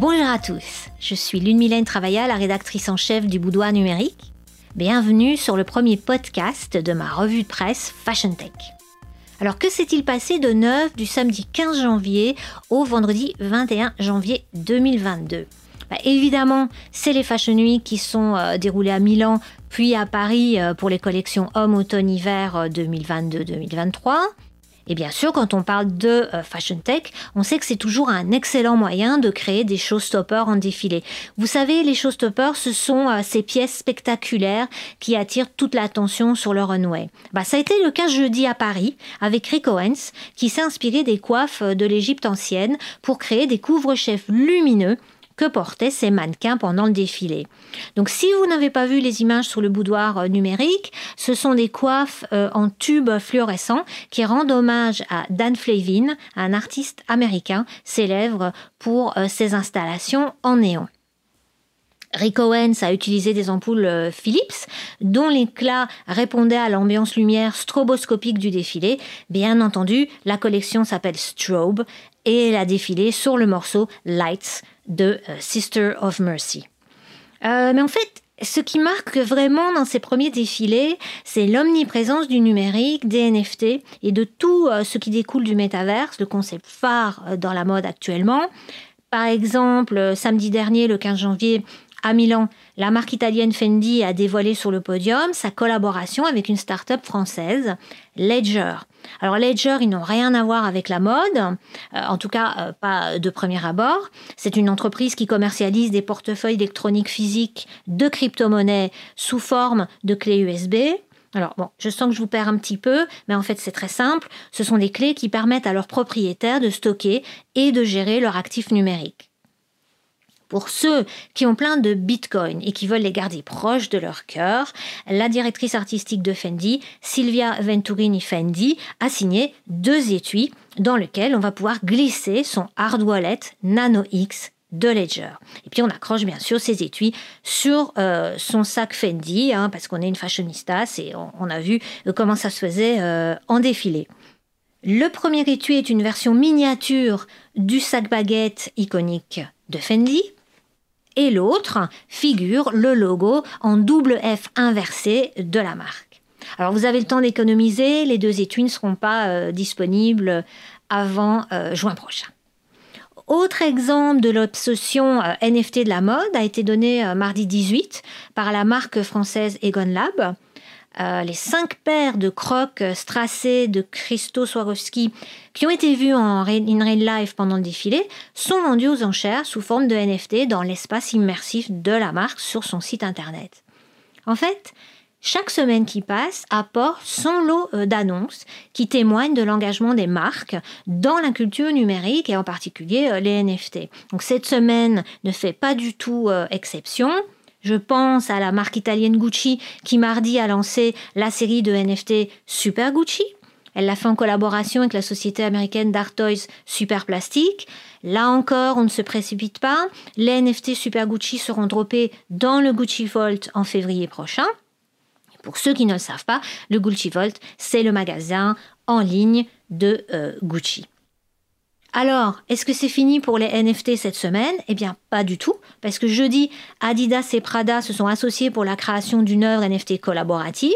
Bonjour à tous, je suis Lune Mylène Travailla, la rédactrice en chef du Boudoir numérique. Bienvenue sur le premier podcast de ma revue de presse Fashion Tech. Alors que s'est-il passé de neuf du samedi 15 janvier au vendredi 21 janvier 2022 bah, Évidemment, c'est les Fashion Week qui sont euh, déroulées à Milan, puis à Paris euh, pour les collections Homme-Automne-Hiver 2022-2023. Euh, et bien sûr, quand on parle de euh, fashion tech, on sait que c'est toujours un excellent moyen de créer des showstoppers en défilé. Vous savez, les showstoppers, ce sont euh, ces pièces spectaculaires qui attirent toute l'attention sur le runway. Bah, ça a été le cas jeudi à Paris avec Rick Owens, qui s'est inspiré des coiffes de l'Égypte ancienne pour créer des couvre-chefs lumineux que portaient ces mannequins pendant le défilé. Donc si vous n'avez pas vu les images sur le boudoir euh, numérique, ce sont des coiffes euh, en tubes fluorescents qui rendent hommage à Dan Flavin, un artiste américain célèbre pour euh, ses installations en néon. Rick Owens a utilisé des ampoules Philips dont l'éclat répondait à l'ambiance lumière stroboscopique du défilé. Bien entendu, la collection s'appelle Strobe et elle a défilé sur le morceau Lights de euh, Sister of Mercy. Euh, mais en fait, ce qui marque vraiment dans ces premiers défilés, c'est l'omniprésence du numérique, des NFT et de tout euh, ce qui découle du métaverse, le concept phare dans la mode actuellement. Par exemple, samedi dernier, le 15 janvier, à Milan, la marque italienne Fendi a dévoilé sur le podium sa collaboration avec une start-up française, Ledger. Alors Ledger, ils n'ont rien à voir avec la mode, euh, en tout cas euh, pas de premier abord. C'est une entreprise qui commercialise des portefeuilles électroniques physiques de crypto-monnaies sous forme de clés USB. Alors bon, je sens que je vous perds un petit peu, mais en fait c'est très simple. Ce sont des clés qui permettent à leurs propriétaires de stocker et de gérer leurs actifs numériques. Pour ceux qui ont plein de bitcoins et qui veulent les garder proches de leur cœur, la directrice artistique de Fendi, Silvia Venturini Fendi, a signé deux étuis dans lesquels on va pouvoir glisser son hard wallet Nano X de Ledger. Et puis on accroche bien sûr ces étuis sur euh, son sac Fendi, hein, parce qu'on est une fashionista, et on, a vu comment ça se faisait euh, en défilé. Le premier étui est une version miniature du sac baguette iconique de Fendi et l'autre figure le logo en double F inversé de la marque. Alors vous avez le temps d'économiser, les deux étuis ne seront pas euh, disponibles avant euh, juin prochain. Autre exemple de l'obsession euh, NFT de la mode a été donné mardi 18 par la marque française Egon Lab. Euh, les cinq paires de crocs strassés de Christo Swarovski qui ont été vus en in real life pendant le défilé sont vendus aux enchères sous forme de NFT dans l'espace immersif de la marque sur son site internet. En fait, chaque semaine qui passe apporte son lot euh, d'annonces qui témoignent de l'engagement des marques dans la culture numérique et en particulier euh, les NFT. Donc cette semaine ne fait pas du tout exception. Je pense à la marque italienne Gucci qui mardi a lancé la série de NFT Super Gucci. Elle l'a fait en collaboration avec la société américaine d'art toys Super Plastic. Là encore, on ne se précipite pas. Les NFT Super Gucci seront droppés dans le Gucci Vault en février prochain. Pour ceux qui ne le savent pas, le Gucci Vault, c'est le magasin en ligne de euh, Gucci. Alors, est-ce que c'est fini pour les NFT cette semaine? Eh bien, pas du tout, parce que jeudi, Adidas et Prada se sont associés pour la création d'une œuvre NFT collaborative.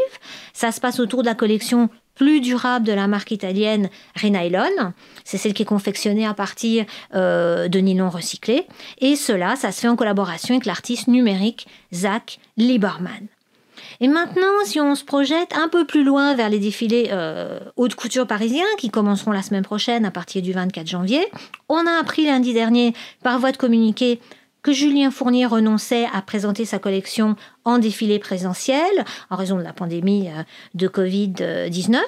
Ça se passe autour de la collection plus durable de la marque italienne Renylon. C'est celle qui est confectionnée à partir euh, de nylon recyclé. Et cela, ça se fait en collaboration avec l'artiste numérique Zach Lieberman. Et maintenant, si on se projette un peu plus loin vers les défilés euh, haute couture parisiens qui commenceront la semaine prochaine à partir du 24 janvier, on a appris lundi dernier par voie de communiqué que Julien Fournier renonçait à présenter sa collection en défilé présentiel en raison de la pandémie euh, de Covid-19.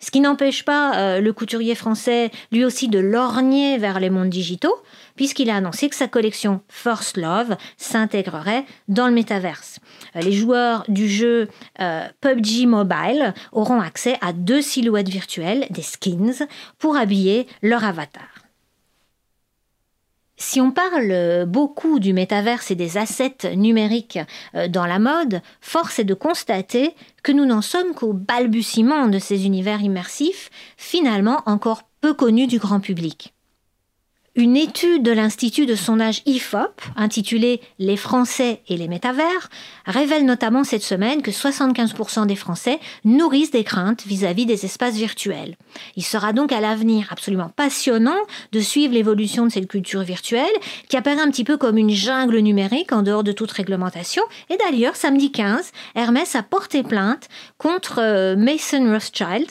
Ce qui n'empêche pas euh, le couturier français lui aussi de lorgner vers les mondes digitaux, puisqu'il a annoncé que sa collection First Love s'intégrerait dans le métaverse. Euh, les joueurs du jeu euh, PUBG Mobile auront accès à deux silhouettes virtuelles, des skins, pour habiller leur avatar. Si on parle beaucoup du métaverse et des assets numériques euh, dans la mode, force est de constater que nous n'en sommes qu'au balbutiement de ces univers immersifs, finalement encore peu connus du grand public. Une étude de l'Institut de sondage IFOP, intitulée Les Français et les métavers, révèle notamment cette semaine que 75% des Français nourrissent des craintes vis-à-vis des espaces virtuels. Il sera donc à l'avenir absolument passionnant de suivre l'évolution de cette culture virtuelle qui apparaît un petit peu comme une jungle numérique en dehors de toute réglementation. Et d'ailleurs, samedi 15, Hermès a porté plainte contre euh, Mason Rothschild,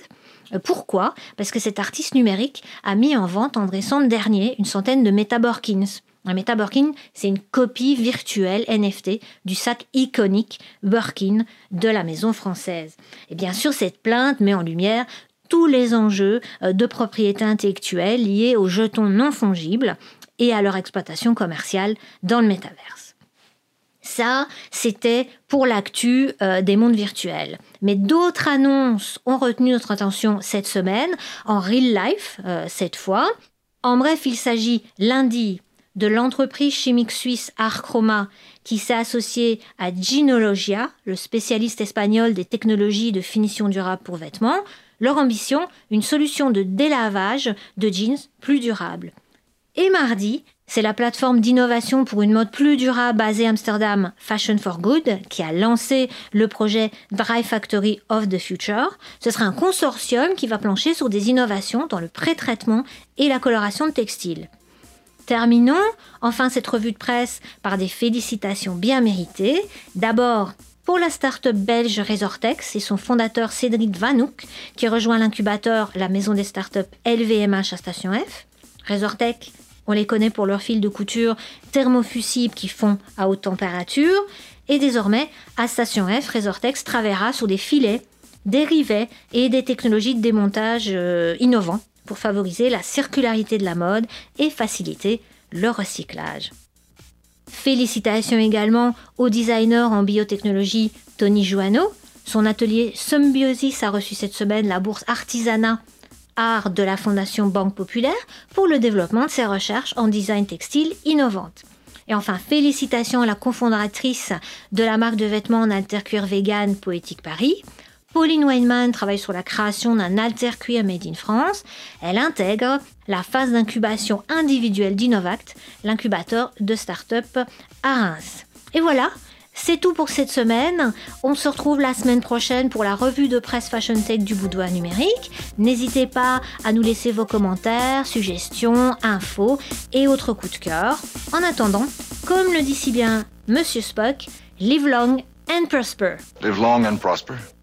pourquoi? Parce que cet artiste numérique a mis en vente en décembre dernier une centaine de Metaborkins. Un Metaborkin, c'est une copie virtuelle NFT du sac iconique Birkin de la maison française. Et bien sûr, cette plainte met en lumière tous les enjeux euh, de propriété intellectuelle liés aux jetons non fongibles et à leur exploitation commerciale dans le métaverse. Ça, c'était pour l'actu euh, des mondes virtuels. Mais d'autres annonces ont retenu notre attention cette semaine, en real life euh, cette fois. En bref, il s'agit lundi de l'entreprise chimique suisse Archroma qui s'est associée à Ginologia, le spécialiste espagnol des technologies de finition durable pour vêtements. Leur ambition, une solution de délavage de jeans plus durable. Et mardi, c'est la plateforme d'innovation pour une mode plus durable basée à Amsterdam, Fashion for Good, qui a lancé le projet Dry Factory of the Future. Ce sera un consortium qui va plancher sur des innovations dans le pré-traitement et la coloration de textiles. Terminons enfin cette revue de presse par des félicitations bien méritées. D'abord, pour la start-up belge Resortex et son fondateur Cédric Vanouk, qui rejoint l'incubateur la maison des start-up LVMH à Station F. Resortec on les connaît pour leurs fils de couture thermofusibles qui font à haute température. Et désormais, à Station F, Resortex travaillera sur des filets, des rivets et des technologies de démontage euh, innovants pour favoriser la circularité de la mode et faciliter le recyclage. Félicitations également au designer en biotechnologie Tony Joanneau. Son atelier Symbiosis a reçu cette semaine la bourse Artisanat art de la Fondation Banque Populaire pour le développement de ses recherches en design textile innovantes. Et enfin, félicitations à la cofondatrice de la marque de vêtements en vegan Poétique Paris. Pauline Weinman travaille sur la création d'un alter cuir made in France. Elle intègre la phase d'incubation individuelle d'Innovact, l'incubateur de start-up à Reims. Et voilà, c'est tout pour cette semaine. On se retrouve la semaine prochaine pour la revue de presse Fashion Tech du Boudoir numérique. N'hésitez pas à nous laisser vos commentaires, suggestions, infos et autres coups de cœur. En attendant, comme le dit si bien Monsieur Spock, live long and prosper. Live long and prosper.